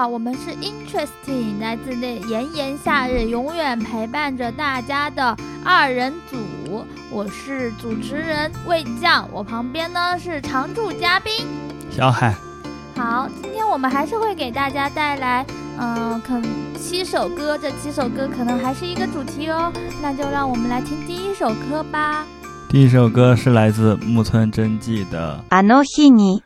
好，我们是 Interesting，来自那炎炎夏日，永远陪伴着大家的二人组。我是主持人魏将，我旁边呢是常驻嘉宾小海。好，今天我们还是会给大家带来，嗯，可七首歌，这七首歌可能还是一个主题哦。那就让我们来听第一首歌吧。第一首歌是来自木村真纪的《あの日に》。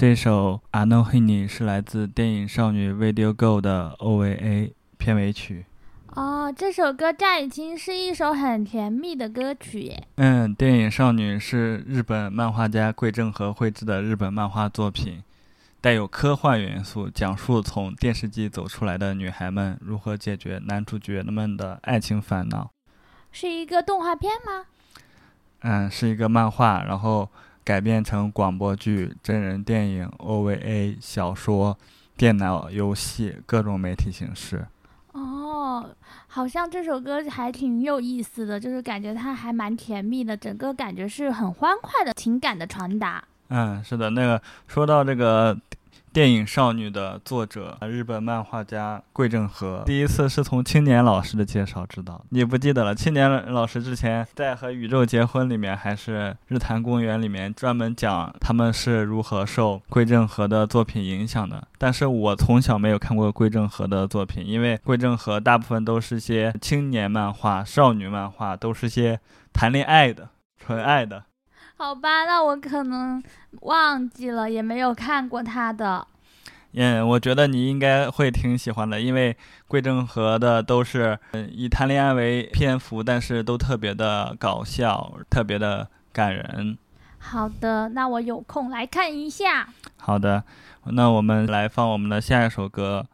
这首《I Know He》是来自电影《少女 Video Go》的 OVA 片尾曲。哦，这首歌乍一听是一首很甜蜜的歌曲耶。嗯，电影《少女》是日本漫画家桂正和绘制的日本漫画作品，带有科幻元素，讲述从电视机走出来的女孩们如何解决男主角们的爱情烦恼。是一个动画片吗？嗯，是一个漫画，然后改编成广播剧、真人电影、OVA、小说、电脑游戏各种媒体形式。哦，好像这首歌还挺有意思的，就是感觉它还蛮甜蜜的，整个感觉是很欢快的情感的传达。嗯，是的，那个说到这个。电影少女的作者，日本漫画家桂正和，第一次是从青年老师的介绍知道。你不记得了？青年老师之前在《和宇宙结婚》里面，还是《日坛公园》里面，专门讲他们是如何受桂正和的作品影响的。但是我从小没有看过桂正和的作品，因为桂正和大部分都是些青年漫画、少女漫画，都是些谈恋爱的、纯爱的。好吧，那我可能忘记了，也没有看过他的。嗯，我觉得你应该会挺喜欢的，因为桂正和的都是以谈恋爱为篇幅，但是都特别的搞笑，特别的感人。好的，那我有空来看一下。好的，那我们来放我们的下一首歌。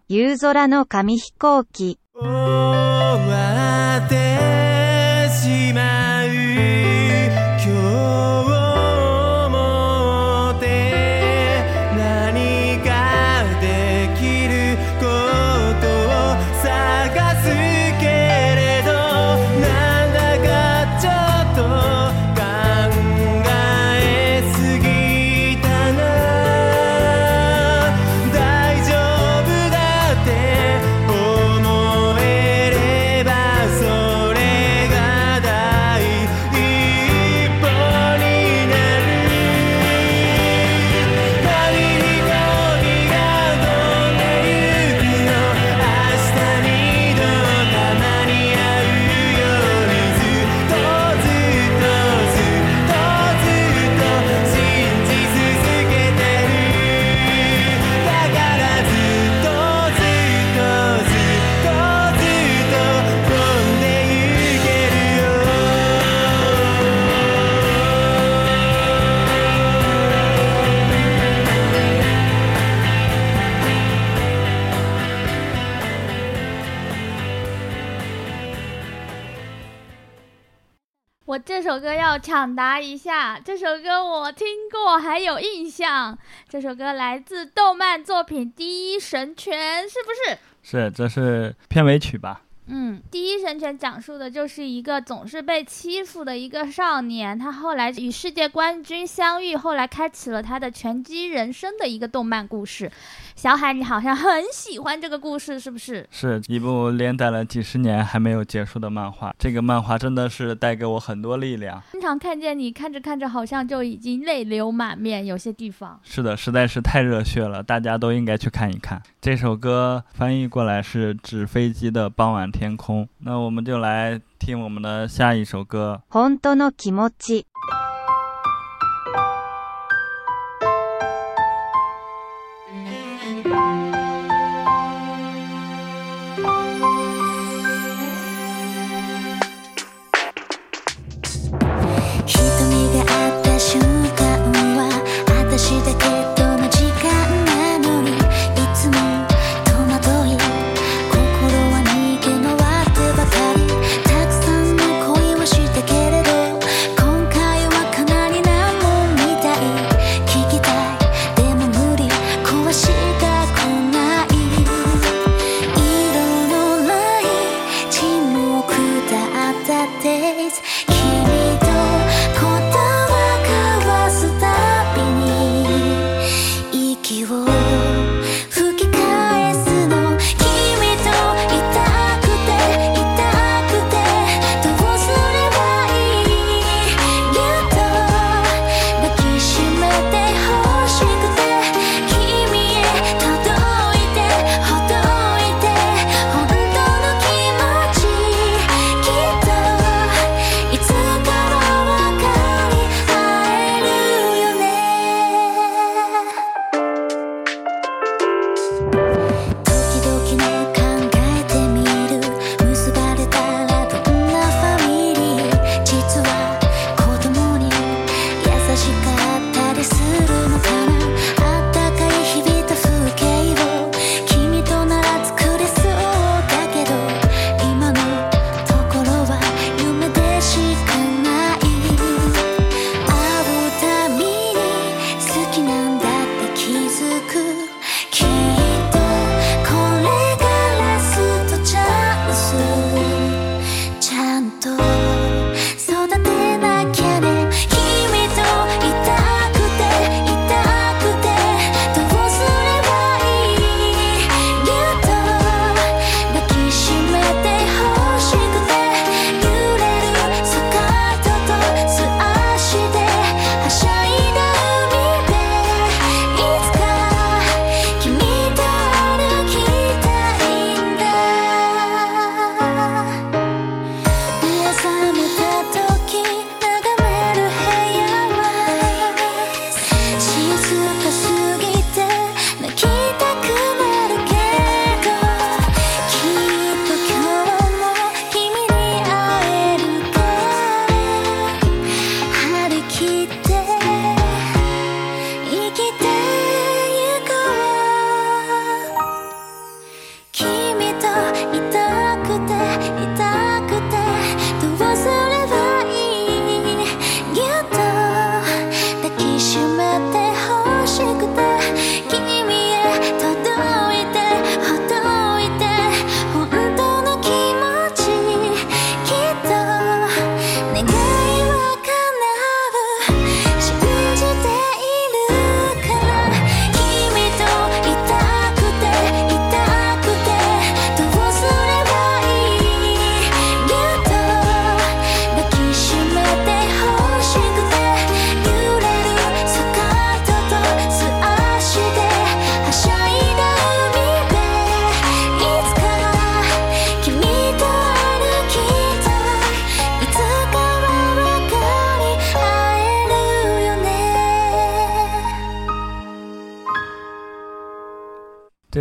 抢答一下，这首歌我听过，还有印象。这首歌来自动漫作品《第一神拳》，是不是？是，这是片尾曲吧？嗯，《第一神拳》讲述的就是一个总是被欺负的一个少年，他后来与世界冠军相遇，后来开启了他的拳击人生的一个动漫故事。小海，你好像很喜欢这个故事，是不是？是一部连载了几十年还没有结束的漫画。这个漫画真的是带给我很多力量。经常看见你看着看着，好像就已经泪流满面，有些地方。是的，实在是太热血了，大家都应该去看一看。这首歌翻译过来是《纸飞机的傍晚天空》。那我们就来听我们的下一首歌。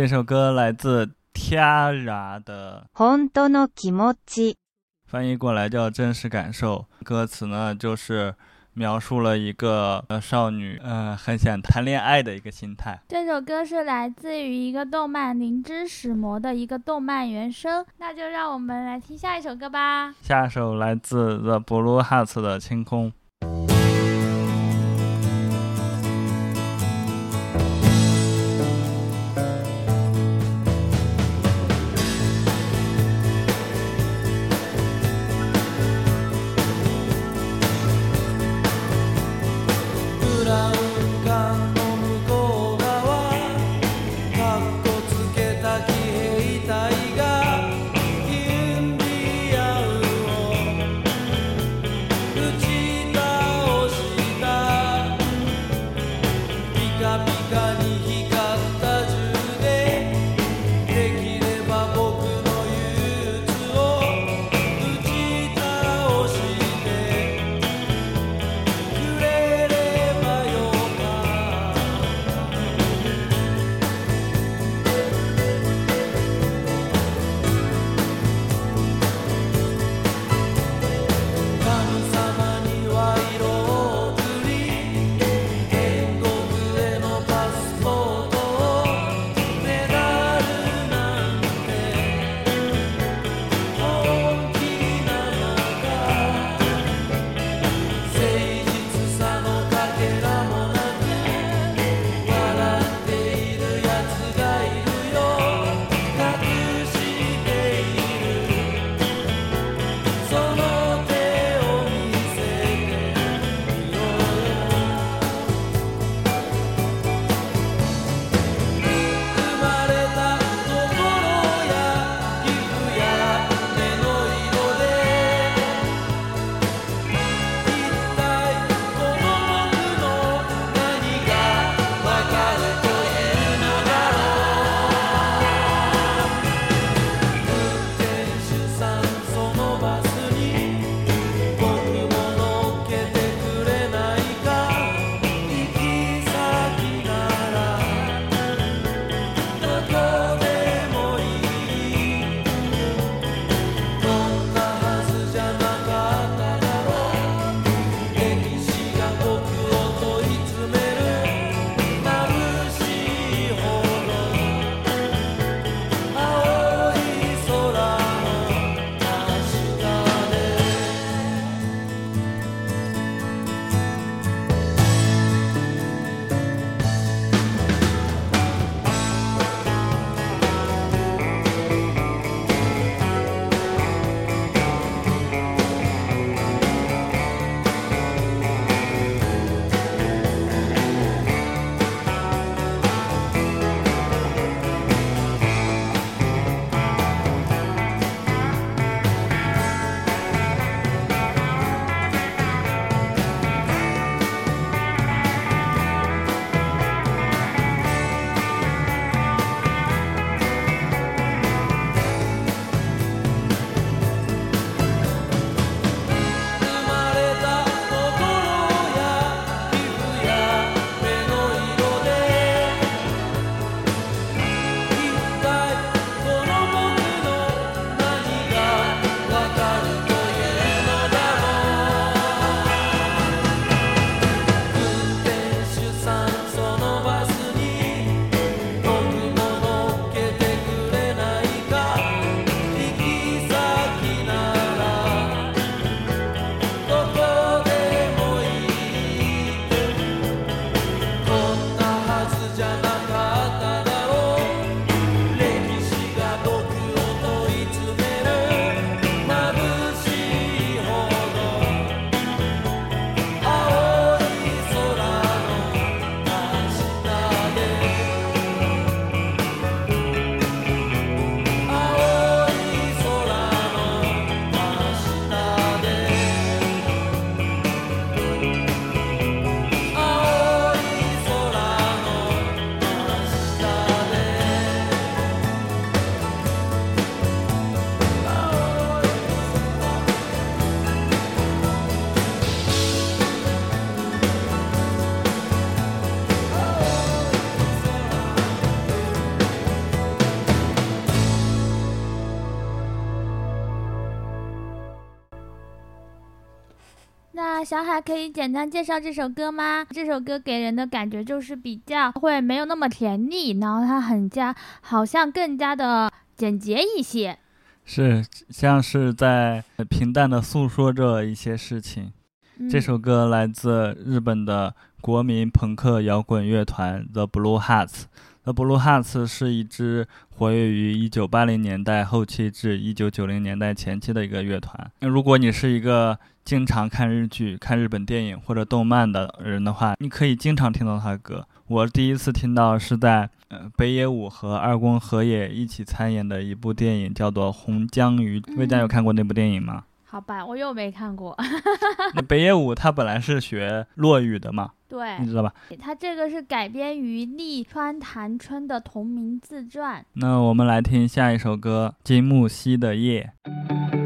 这首歌来自 Tiara 的本当の気持ち。翻译过来叫真实感受。歌词呢，就是描述了一个呃少女，呃很想谈恋爱的一个心态。这首歌是来自于一个动漫《灵之使魔》的一个动漫原声，那就让我们来听下一首歌吧。下首来自 The Blue Hearts 的清空。可以简单介绍这首歌吗？这首歌给人的感觉就是比较会没有那么甜腻，然后它很加，好像更加的简洁一些。是像是在平淡的诉说着一些事情。嗯这首歌来自日本的国民朋克摇滚乐团 The Blue Hearts。The Blue Hearts 是一支活跃于1980年代后期至1990年代前期的一个乐团。那如果你是一个经常看日剧、看日本电影或者动漫的人的话，你可以经常听到他的歌。我第一次听到是在呃北野武和二宫和也一起参演的一部电影，叫做《红江鱼》。魏佳有看过那部电影吗？好吧，我又没看过。那北野武他本来是学落语的嘛，对你，知道吧？他这个是改编于立川谈春的同名自传。那我们来听下一首歌《金木犀的夜》。「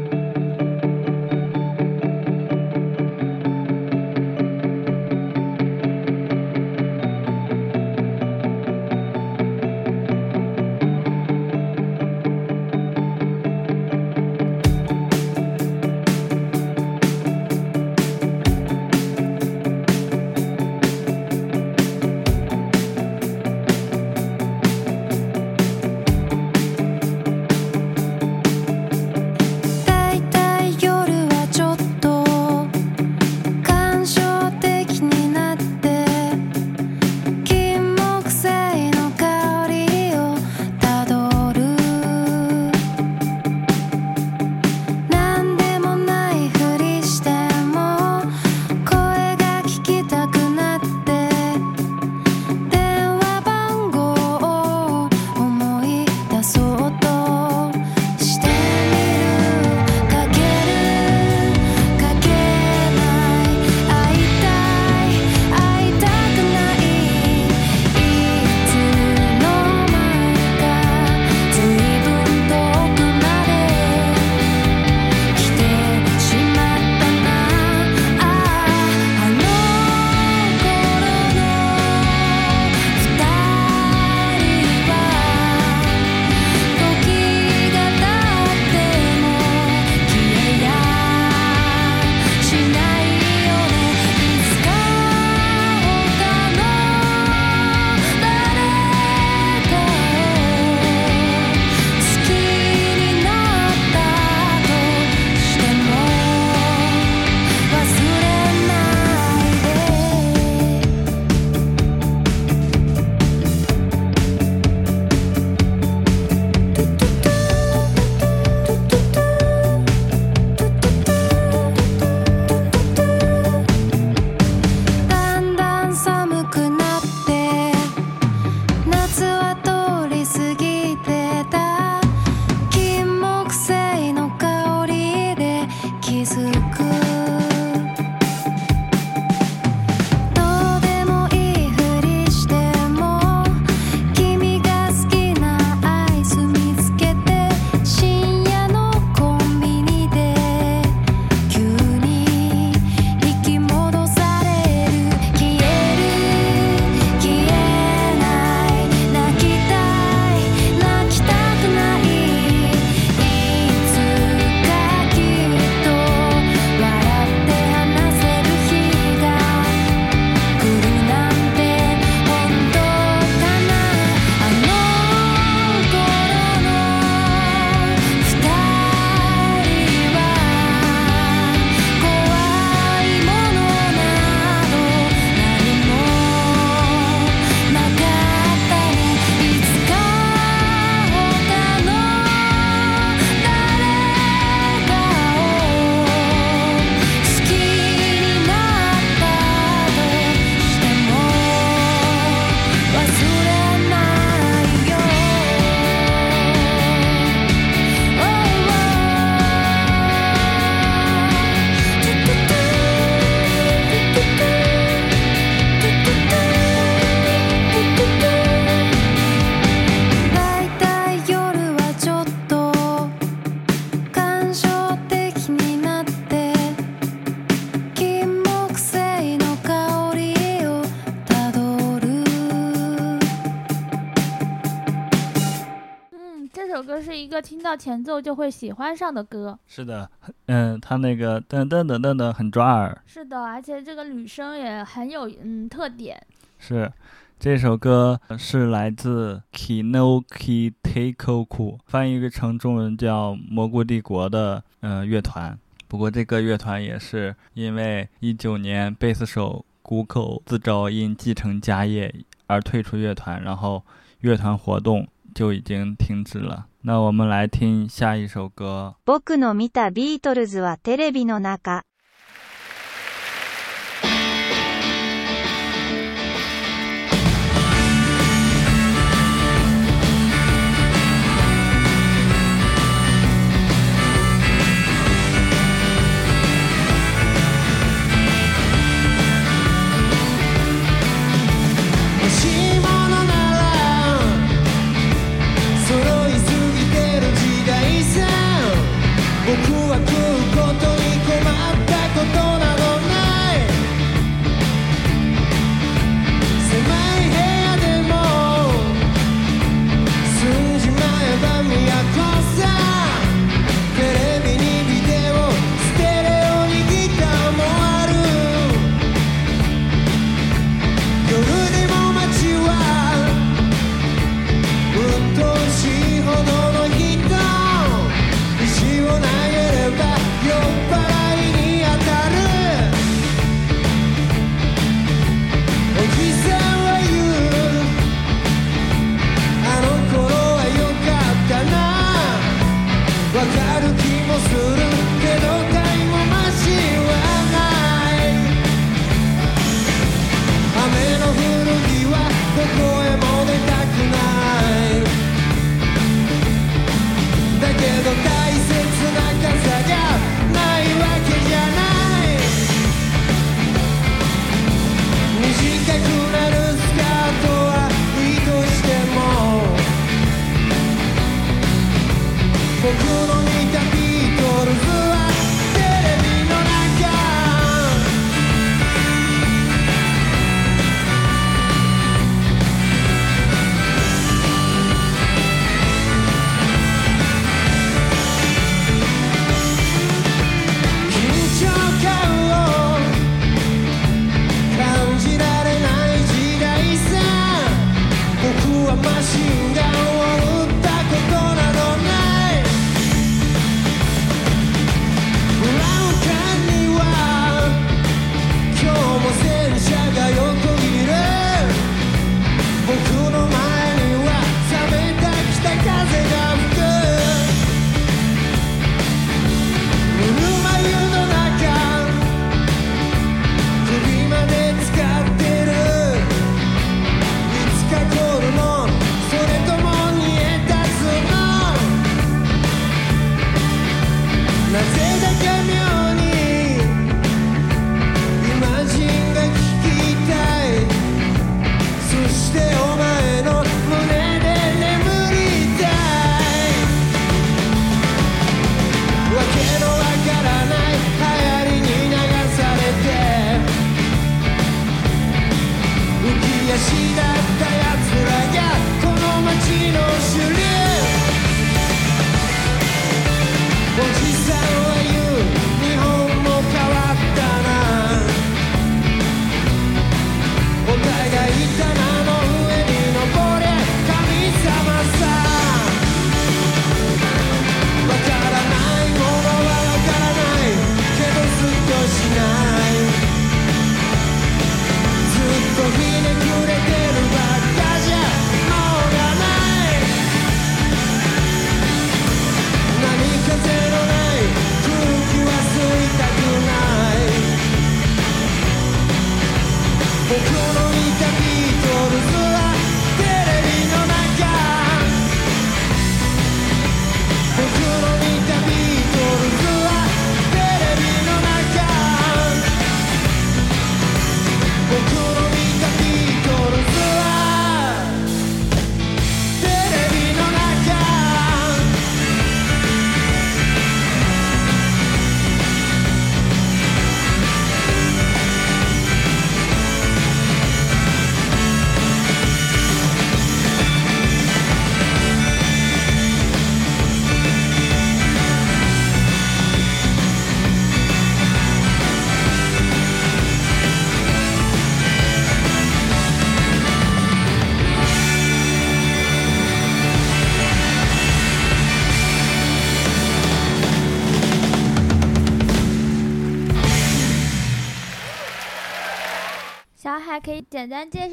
前奏就会喜欢上的歌，是的，嗯，他那个噔噔噔噔噔很抓耳，是的，而且这个女声也很有嗯特点。是，这首歌是来自 Kinokuteko Ku，翻译成中文叫蘑菇帝国的嗯乐团。不过这个乐团也是因为一九年贝斯手谷口自招因继承家业而退出乐团，然后乐团活动。就已经停止了。那我们来听下一首歌。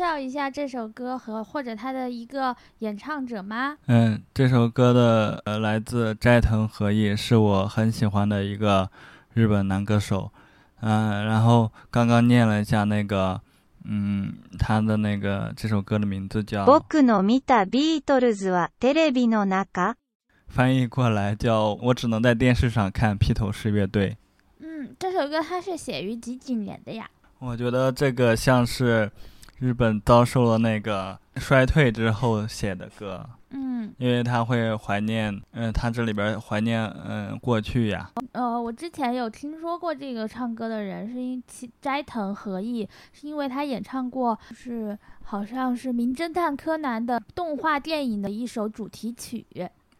绍一下这首歌和或者它的一个演唱者吗？嗯，这首歌的呃来自斋藤和义，是我很喜欢的一个日本男歌手。嗯，然后刚刚念了一下那个，嗯，他的那个这首歌的名字叫，僕の見たビートルズはテレビの中。翻译过来叫我只能在电视上看披头士乐队。嗯，这首歌它是写于几几年的呀？我觉得这个像是 日本遭受了那个衰退之后写的歌，嗯，因为他会怀念，嗯、他这里边怀念，嗯、过去呀。呃，我之前有听说过这个唱歌的人，是因其斋藤和义，是因为他演唱过，是好像是《名侦探柯南》的动画电影的一首主题曲。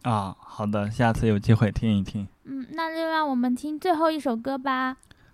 啊，好的，下次有机会听一听。嗯，那就让我们听最后一首歌吧。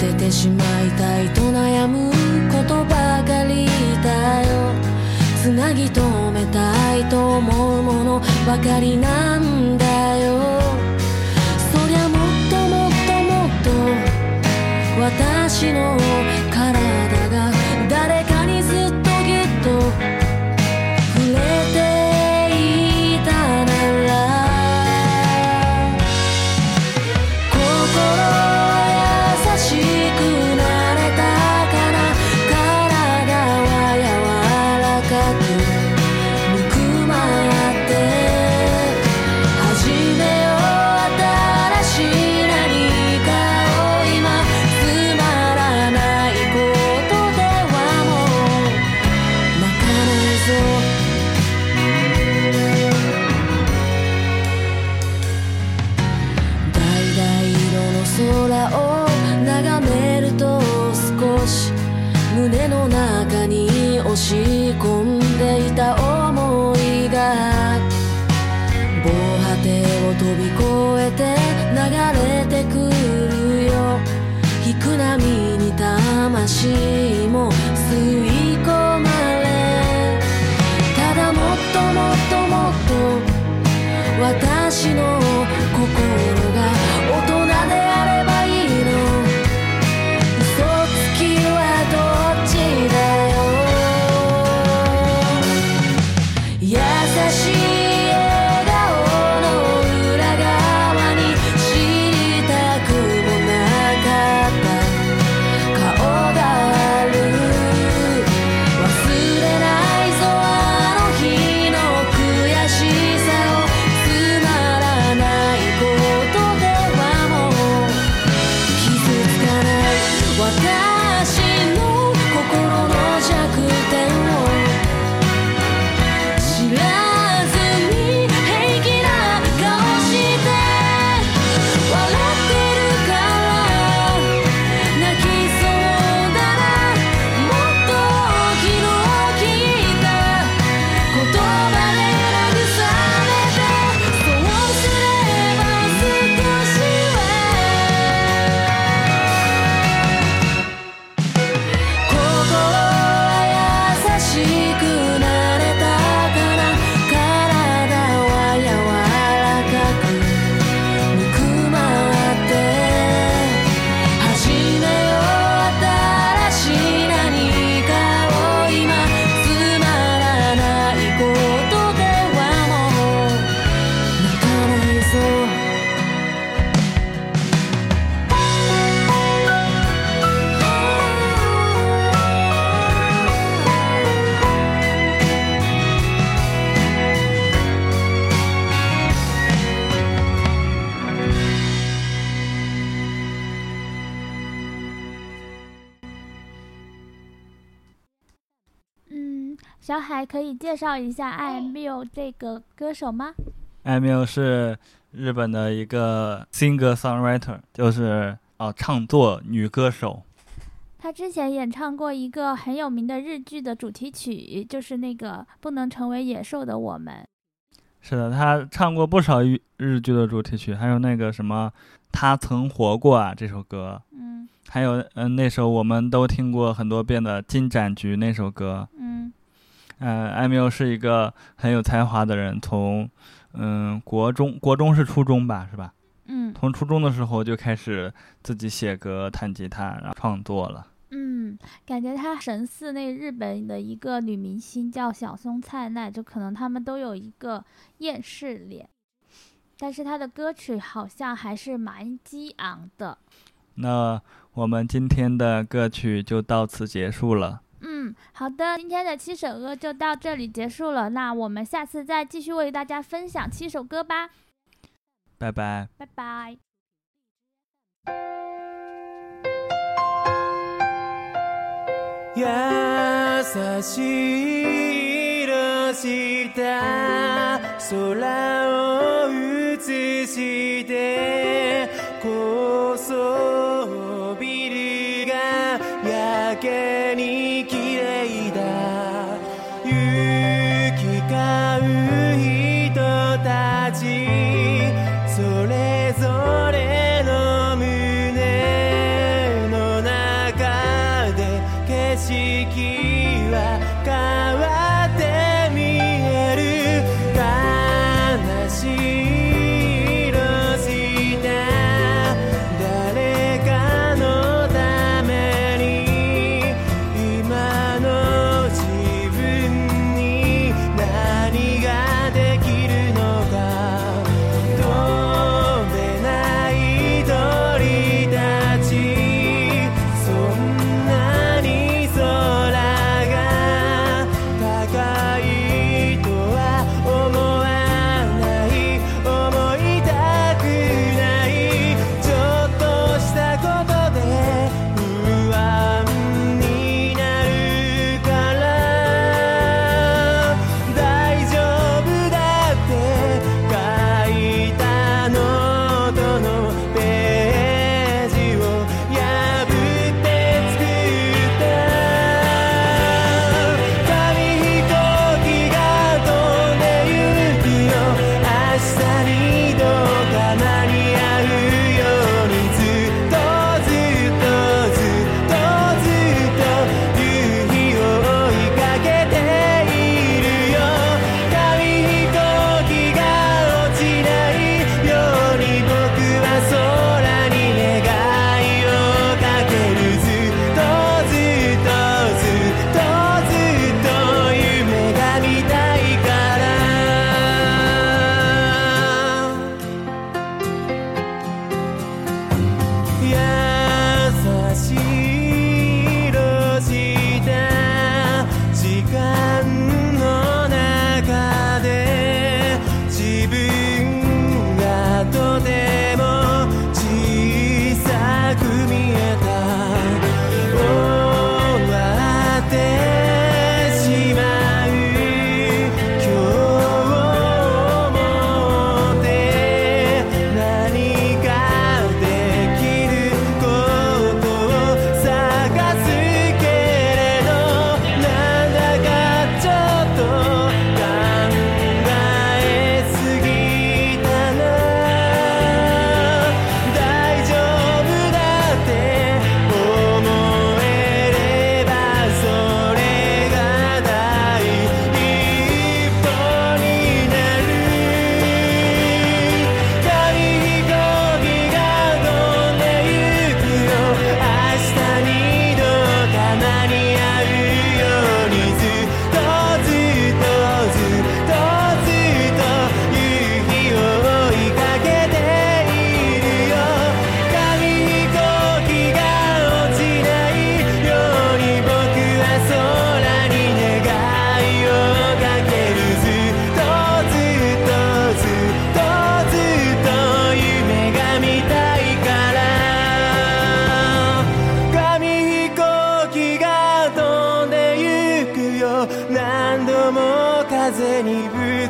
ててしまいたいと悩むことばかりだよ。つなぎ止めたいと思うものばかりなんだよ。そりゃもっともっともっと私の体是。一下艾缪这个歌手吗？艾缪是日本的一个 singer songwriter，就是哦唱作女歌手。她之前演唱过一个很有名的日剧的主题曲，就是那个《不能成为野兽的我们》。是的，她唱过不少日日剧的主题曲，还有那个什么《他曾活过》啊这首歌，嗯还有嗯、呃那首我们都听过很多遍的《金盏菊》那首歌。嗯呃，艾缪是一个很有才华的人，从嗯国中国中是初中吧，是吧？嗯从初中的时候就开始自己写歌、弹吉他，然后创作了。嗯，感觉他神似那日本的一个女明星叫小松菜奈，就可能他们都有一个厌世脸，但是他的歌曲好像还是蛮激昂的。那我们今天的歌曲就到此结束了。嗯，好的，今天的七首歌就到这里结束了。那我们下次再继续为大家分享七首歌吧，拜拜。拜拜。優しい色した空を映して高層ビルがやけに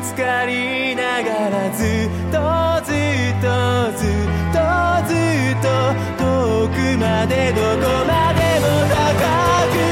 つかりながらずっとずっとずっとずっと遠くまでどこまでも高く